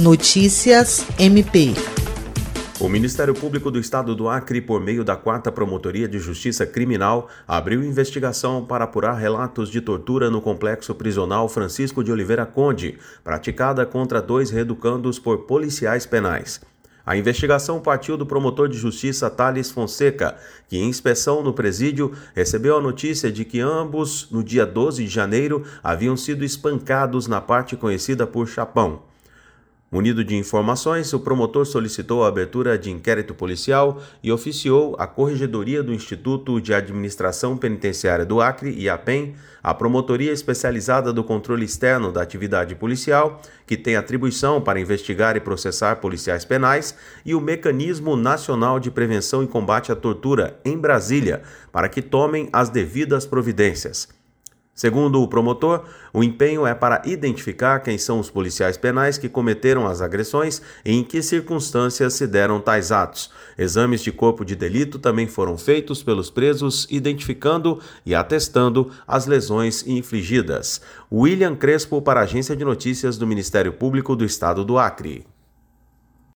Notícias MP. O Ministério Público do Estado do Acre, por meio da 4 Promotoria de Justiça Criminal, abriu investigação para apurar relatos de tortura no complexo prisional Francisco de Oliveira Conde, praticada contra dois reeducandos por policiais penais. A investigação partiu do promotor de justiça Thales Fonseca, que, em inspeção no presídio, recebeu a notícia de que ambos, no dia 12 de janeiro, haviam sido espancados na parte conhecida por Chapão. Munido de informações, o promotor solicitou a abertura de inquérito policial e oficiou a Corregedoria do Instituto de Administração Penitenciária do Acre, IAPEM, a Promotoria Especializada do Controle Externo da Atividade Policial, que tem atribuição para investigar e processar policiais penais, e o Mecanismo Nacional de Prevenção e Combate à Tortura, em Brasília, para que tomem as devidas providências. Segundo o promotor, o empenho é para identificar quem são os policiais penais que cometeram as agressões e em que circunstâncias se deram tais atos. Exames de corpo de delito também foram feitos pelos presos, identificando e atestando as lesões infligidas. William Crespo, para a Agência de Notícias do Ministério Público do Estado do Acre.